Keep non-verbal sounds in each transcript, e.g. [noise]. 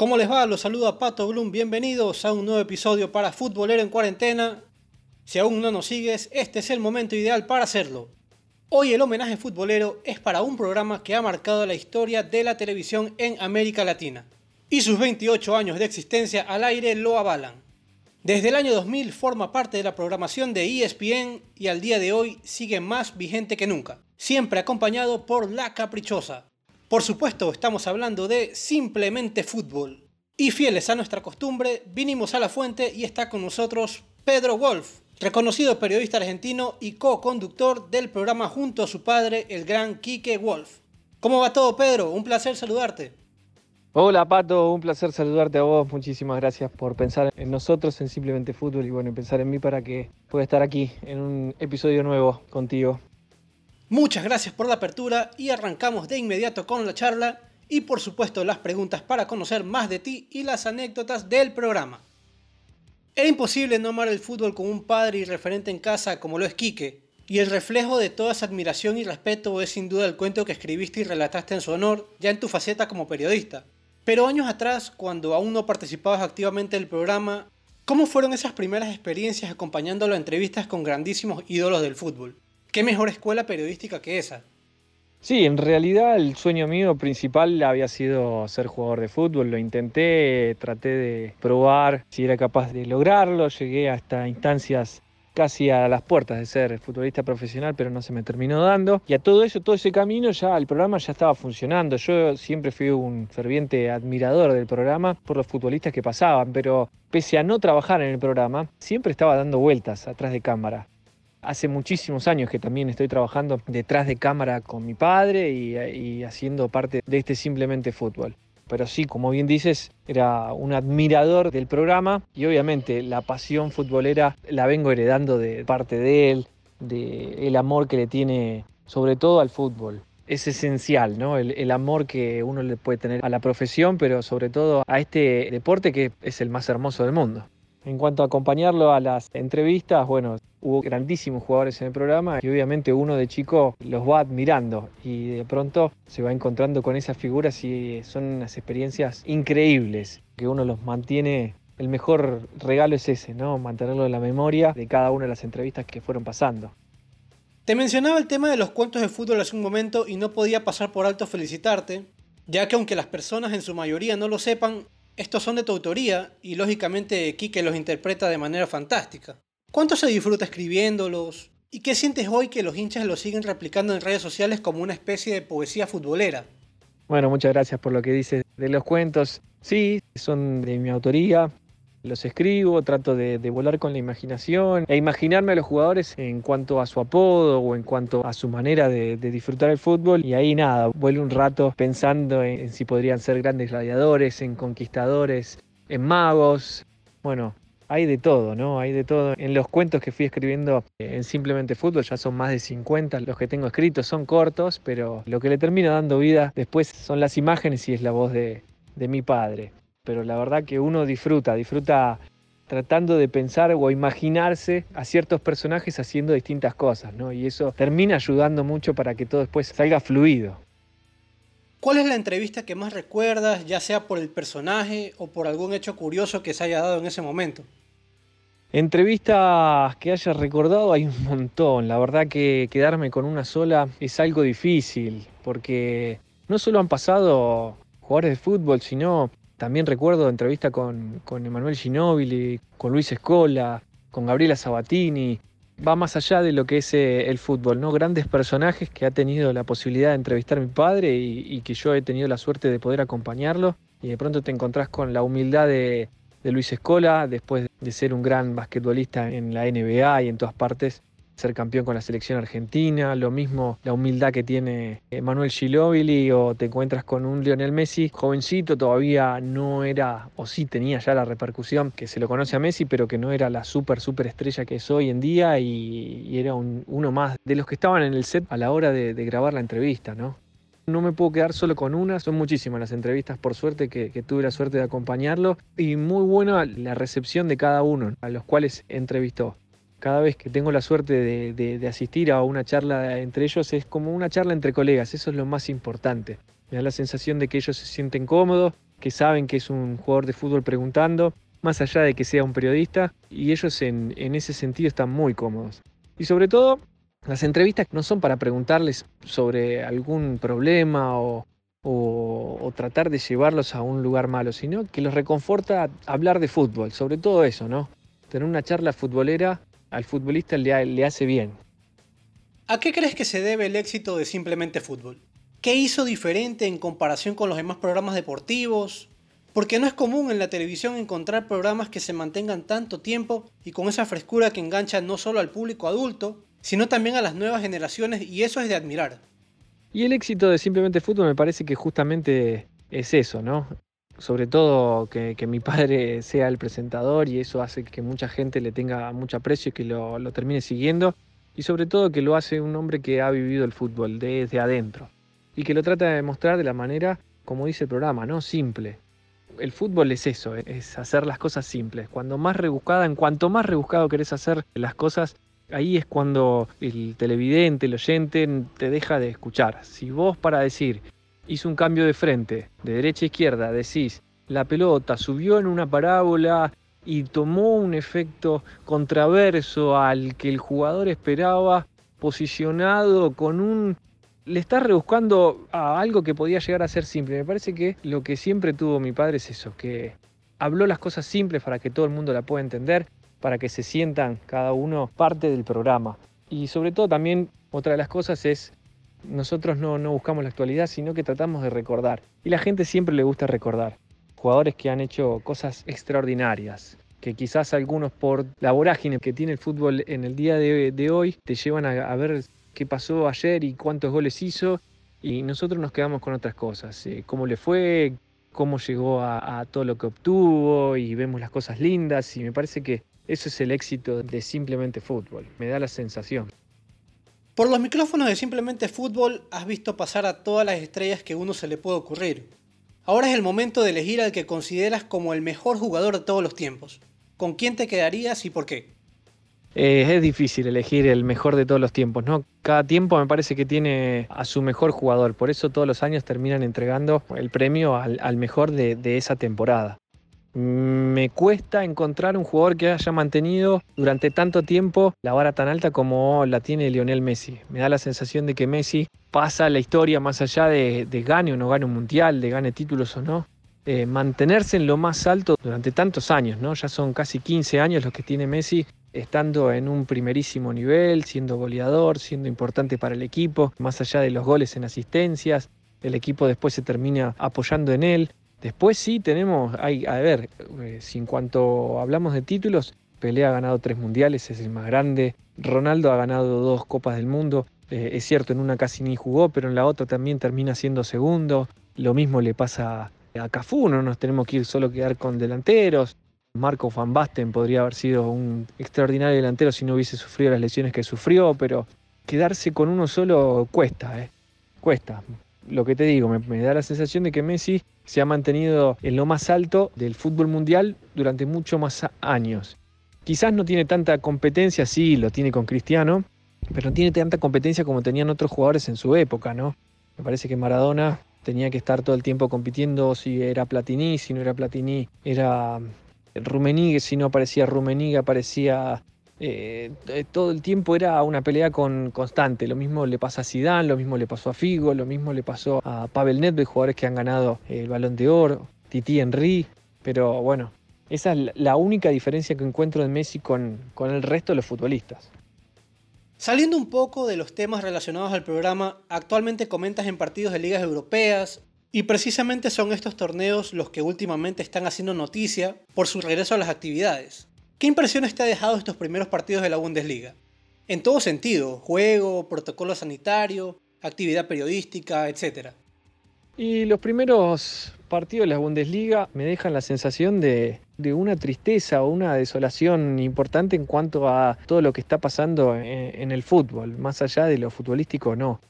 ¿Cómo les va? Los saluda Pato Bloom. Bienvenidos a un nuevo episodio para Futbolero en Cuarentena. Si aún no nos sigues, este es el momento ideal para hacerlo. Hoy el homenaje futbolero es para un programa que ha marcado la historia de la televisión en América Latina. Y sus 28 años de existencia al aire lo avalan. Desde el año 2000 forma parte de la programación de ESPN y al día de hoy sigue más vigente que nunca, siempre acompañado por La Caprichosa, por supuesto, estamos hablando de simplemente fútbol. Y fieles a nuestra costumbre, vinimos a la fuente y está con nosotros Pedro Wolf, reconocido periodista argentino y co-conductor del programa junto a su padre, el gran Quique Wolf. ¿Cómo va todo, Pedro? Un placer saludarte. Hola Pato, un placer saludarte a vos. Muchísimas gracias por pensar en nosotros, en Simplemente Fútbol y bueno, pensar en mí para que pueda estar aquí en un episodio nuevo contigo. Muchas gracias por la apertura y arrancamos de inmediato con la charla y por supuesto las preguntas para conocer más de ti y las anécdotas del programa. Era imposible no amar el fútbol con un padre y referente en casa como lo es Quique, y el reflejo de toda esa admiración y respeto es sin duda el cuento que escribiste y relataste en su honor, ya en tu faceta como periodista. Pero años atrás, cuando aún no participabas activamente del programa, ¿cómo fueron esas primeras experiencias acompañándolo a entrevistas con grandísimos ídolos del fútbol? ¿Qué mejor escuela periodística que esa? Sí, en realidad el sueño mío principal había sido ser jugador de fútbol. Lo intenté, traté de probar si era capaz de lograrlo. Llegué hasta instancias casi a las puertas de ser futbolista profesional, pero no se me terminó dando. Y a todo eso, todo ese camino, ya el programa ya estaba funcionando. Yo siempre fui un ferviente admirador del programa por los futbolistas que pasaban, pero pese a no trabajar en el programa, siempre estaba dando vueltas atrás de cámara. Hace muchísimos años que también estoy trabajando detrás de cámara con mi padre y, haciendo parte de este simplemente fútbol. Pero sí, como bien dices, era un admirador del programa y obviamente la pasión futbolera la vengo heredando de parte de él, de el amor que le tiene sobre todo al fútbol. Es esencial, ¿no? El, el amor que uno le puede tener a la profesión, pero sobre todo a este deporte que es el más hermoso del mundo. En cuanto a acompañarlo a las entrevistas, bueno, hubo grandísimos jugadores en el programa y obviamente uno de chico los va admirando y de pronto se va encontrando con esas figuras y son unas experiencias increíbles que uno los mantiene. El mejor regalo es ese, ¿no? Mantenerlo en la memoria de cada una de las entrevistas que fueron pasando. Te mencionaba el tema de los cuentos de fútbol hace un momento y no podía pasar por alto felicitarte, ya que aunque las personas en su mayoría no lo sepan, estos son de tu autoría y lógicamente Quique los interpreta de manera fantástica. ¿Cuánto se disfruta escribiéndolos? ¿Y qué sientes hoy que los hinchas los siguen replicando en redes sociales como una especie de poesía futbolera? Bueno, muchas gracias por lo que dices de los cuentos. Sí, son de mi autoría los escribo, trato de, volar con la imaginación e imaginarme a los jugadores en cuanto a su apodo o en cuanto a su manera de, disfrutar el fútbol y ahí nada, vuelvo un rato pensando en, si podrían ser grandes gladiadores, en conquistadores, en magos, bueno, hay de todo, ¿no? Hay de todo. En los cuentos que fui escribiendo en Simplemente Fútbol, ya son más de 50 los que tengo escritos, son cortos, pero lo que le termina dando vida después son las imágenes y es la voz de mi padre pero la verdad que uno disfruta, disfruta tratando de pensar o imaginarse a ciertos personajes haciendo distintas cosas, ¿no? Y eso termina ayudando mucho para que todo después salga fluido. ¿Cuál es la entrevista que más recuerdas, ya sea por el personaje o por algún hecho curioso que se haya dado en ese momento? Entrevistas que haya recordado hay un montón. La verdad que quedarme con una sola es algo difícil, porque no solo han pasado jugadores de fútbol, sino también recuerdo entrevista con, con Emanuel Ginóbili, con Luis Escola, con Gabriela Sabatini. Va más allá de lo que es eh, el fútbol, ¿no? Grandes personajes que ha tenido la posibilidad de entrevistar mi padre y, que yo he tenido la suerte de poder acompañarlo. Y de pronto te encontrás con la humildad de, de Luis Escola, después de ser un gran basquetbolista en la NBA y en todas partes, ser campeón con la selección argentina, lo mismo la humildad que tiene Manuel Ginóbili o te encuentras con un Lionel Messi jovencito, todavía no era o sí tenía ya la repercusión que se lo conoce a Messi, pero que no era la super super estrella que es hoy en día y, era uno más de los que estaban en el set a la hora de, grabar la entrevista, ¿no? No me puedo quedar solo con una, son muchísimas las entrevistas, por suerte, que, que, tuve la suerte de acompañarlo. Y muy buena la recepción de cada uno a los cuales entrevistó cada vez que tengo la suerte de, asistir a una charla entre ellos, es como una charla entre colegas, eso es lo más importante. Me da la sensación de que ellos se sienten cómodos, que saben que es un jugador de fútbol preguntando, más allá de que sea un periodista, y ellos en, ese sentido están muy cómodos. Y sobre todo, las entrevistas no son para preguntarles sobre algún problema o, o, tratar de llevarlos a un lugar malo, sino que los reconforta hablar de fútbol, sobre todo eso, ¿no? Tener una charla futbolera al futbolista le, le hace bien. ¿A qué crees que se debe el éxito de Simplemente Fútbol? ¿Qué hizo diferente en comparación con los demás programas deportivos? Porque no es común en la televisión encontrar programas que se mantengan tanto tiempo y con esa frescura que engancha no solo al público adulto, sino también a las nuevas generaciones y eso es de admirar. Y el éxito de Simplemente Fútbol me parece que justamente es eso, ¿no? Sobre todo que, mi padre [laughs] sea el presentador y eso hace que mucha gente le tenga mucho aprecio y que lo, lo termine siguiendo. Y sobre todo que lo hace un hombre que ha vivido el fútbol desde adentro y que lo trata de demostrar de la manera, como dice el programa, ¿no? Simple. El fútbol es eso, es hacer las cosas simples. Cuando más rebuscada, en cuanto más rebuscado querés hacer las cosas, ahí es cuando el televidente, el oyente, te deja de escuchar. Si vos para decir, hizo un cambio de frente, de derecha a izquierda, decís, la pelota subió en una parábola y tomó un efecto contraverso al que el jugador esperaba, posicionado con un... Le estás rebuscando a algo que podía llegar a ser simple. Me parece que lo que siempre tuvo mi padre es eso, que habló las cosas simples para que todo el mundo la pueda entender para que se sientan cada uno parte del programa. Y sobre todo también otra de las cosas es, nosotros no, buscamos la actualidad, sino que tratamos de recordar. Y la gente siempre le gusta recordar. Jugadores que han hecho cosas extraordinarias, que quizás algunos por la vorágine que tiene el fútbol en el día de, hoy te llevan a, ver qué pasó ayer y cuántos goles hizo y nosotros nos quedamos con otras cosas, eh, cómo le fue, cómo llegó a, todo lo que obtuvo y vemos las cosas lindas y me parece que eso es el éxito de Simplemente Fútbol, me da la sensación. Por los micrófonos de Simplemente Fútbol has visto pasar a todas las estrellas que uno se le puede ocurrir. Ahora es el momento de elegir al que consideras como el mejor jugador de todos los tiempos. ¿Con quién te quedarías y por qué? Eh, es difícil elegir el mejor de todos los tiempos, ¿no? Cada tiempo me parece que tiene a su mejor jugador, por eso todos los años terminan entregando el premio al, mejor de, esa temporada. Me cuesta encontrar un jugador que haya mantenido durante tanto tiempo la vara tan alta como la tiene Lionel Messi. Me da la sensación de que Messi pasa la historia más allá de, gane o no gane un mundial, de gane títulos o no. Eh, mantenerse en lo más alto durante tantos años, ¿no? Ya son casi 15 años los que tiene Messi estando en un primerísimo nivel, siendo goleador, siendo importante para el equipo, más allá de los goles en asistencias, el equipo después se termina apoyando en él. Después sí tenemos, hay, a ver, eh, si en cuanto hablamos de títulos, Pelé ha ganado tres mundiales, es el más grande. Ronaldo ha ganado dos Copas del Mundo. Eh, es cierto, en una casi ni jugó, pero en la otra también termina siendo segundo. Lo mismo le pasa a Cafú, no nos tenemos que ir solo quedar con delanteros. Marco Van Basten podría haber sido un extraordinario delantero si no hubiese sufrido las lesiones que sufrió, pero quedarse con uno solo cuesta, ¿eh? Cuesta lo que te digo, me, da la sensación de que Messi se ha mantenido en lo más alto del fútbol mundial durante muchos más años. Quizás no tiene tanta competencia, sí, lo tiene con Cristiano, pero no tiene tanta competencia como tenían otros jugadores en su época, ¿no? Me parece que Maradona tenía que estar todo el tiempo compitiendo si era Platini, si no era Platini, era Rummenigge, si no aparecía Rummenigge, aparecía eh, todo el tiempo era una pelea con, constante. Lo mismo le pasa a Zidane, lo mismo le pasó a Figo, lo mismo le pasó a Pavel Nedved, jugadores que han ganado el Balón de Oro, Titi Henry. Pero bueno, esa es la única diferencia que encuentro de Messi con el resto de los futbolistas. Saliendo un poco de los temas relacionados al programa, actualmente comentas en partidos de ligas europeas, y precisamente son estos torneos los que últimamente están haciendo noticia por su regreso a las actividades. ¿Qué impresiones te ha dejado estos primeros partidos de la Bundesliga? En todo sentido, juego, protocolo sanitario, actividad periodística, etc. Y los primeros partidos de la Bundesliga me dejan la sensación de, una tristeza o una desolación importante en cuanto a todo lo que está pasando en el fútbol, más allá de lo futbolístico no.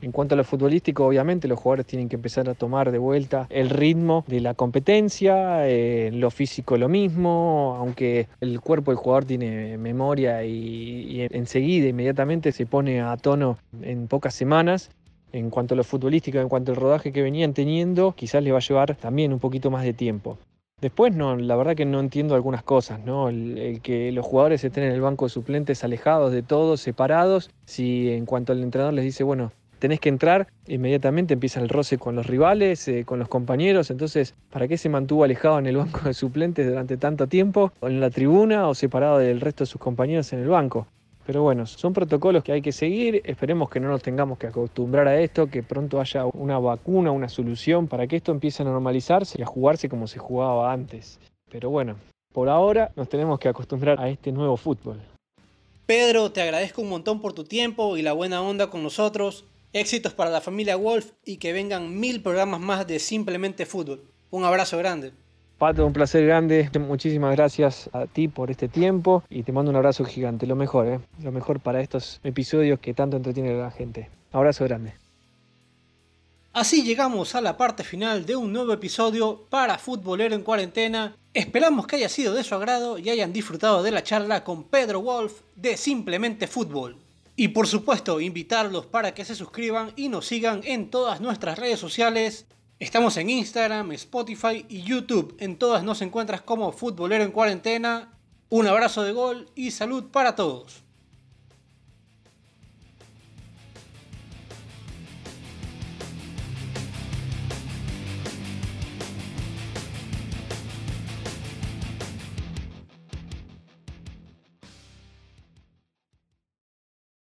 En cuanto a lo futbolístico, obviamente los jugadores tienen que empezar a tomar de vuelta el ritmo de la competencia, eh, lo físico lo mismo, aunque el cuerpo del jugador tiene memoria y, enseguida, inmediatamente se pone a tono en pocas semanas. en cuanto a lo futbolístico, en cuanto al rodaje que venían teniendo, quizás les va a llevar también un poquito más de tiempo. Después, no, la verdad que no entiendo algunas cosas, ¿no? El, que los jugadores estén en el banco de suplentes alejados de todos, separados, si en cuanto al entrenador les dice, bueno, tenés que entrar, inmediatamente empieza el roce con los rivales, eh, con los compañeros, entonces, ¿para qué se mantuvo alejado en el banco de suplentes durante tanto tiempo, o en la tribuna, o separado del resto de sus compañeros en el banco? Pero bueno, son protocolos que hay que seguir, esperemos que no nos tengamos que acostumbrar a esto, que pronto haya una vacuna, una solución para que esto empiece a normalizarse y a jugarse como se jugaba antes. Pero bueno, por ahora nos tenemos que acostumbrar a este nuevo fútbol. Pedro, te agradezco un montón por tu tiempo y la buena onda con nosotros. Éxitos para la familia Wolf y que vengan mil programas más de Simplemente Fútbol. Un abrazo grande. Pato, un placer grande. Muchísimas gracias a ti por este tiempo y te mando un abrazo gigante. Lo mejor, ¿eh? Lo mejor para estos episodios que tanto entretienen a la gente. Abrazo grande. Así llegamos a la parte final de un nuevo episodio para Futbolero en Cuarentena. Esperamos que haya sido de su agrado y hayan disfrutado de la charla con Pedro Wolf de Simplemente Fútbol. Y por supuesto, invitarlos para que se suscriban y nos sigan en todas nuestras redes sociales Estamos en Instagram, Spotify y YouTube. En todas nos encuentras como Futbolero en Cuarentena. Un abrazo de gol y salud para todos.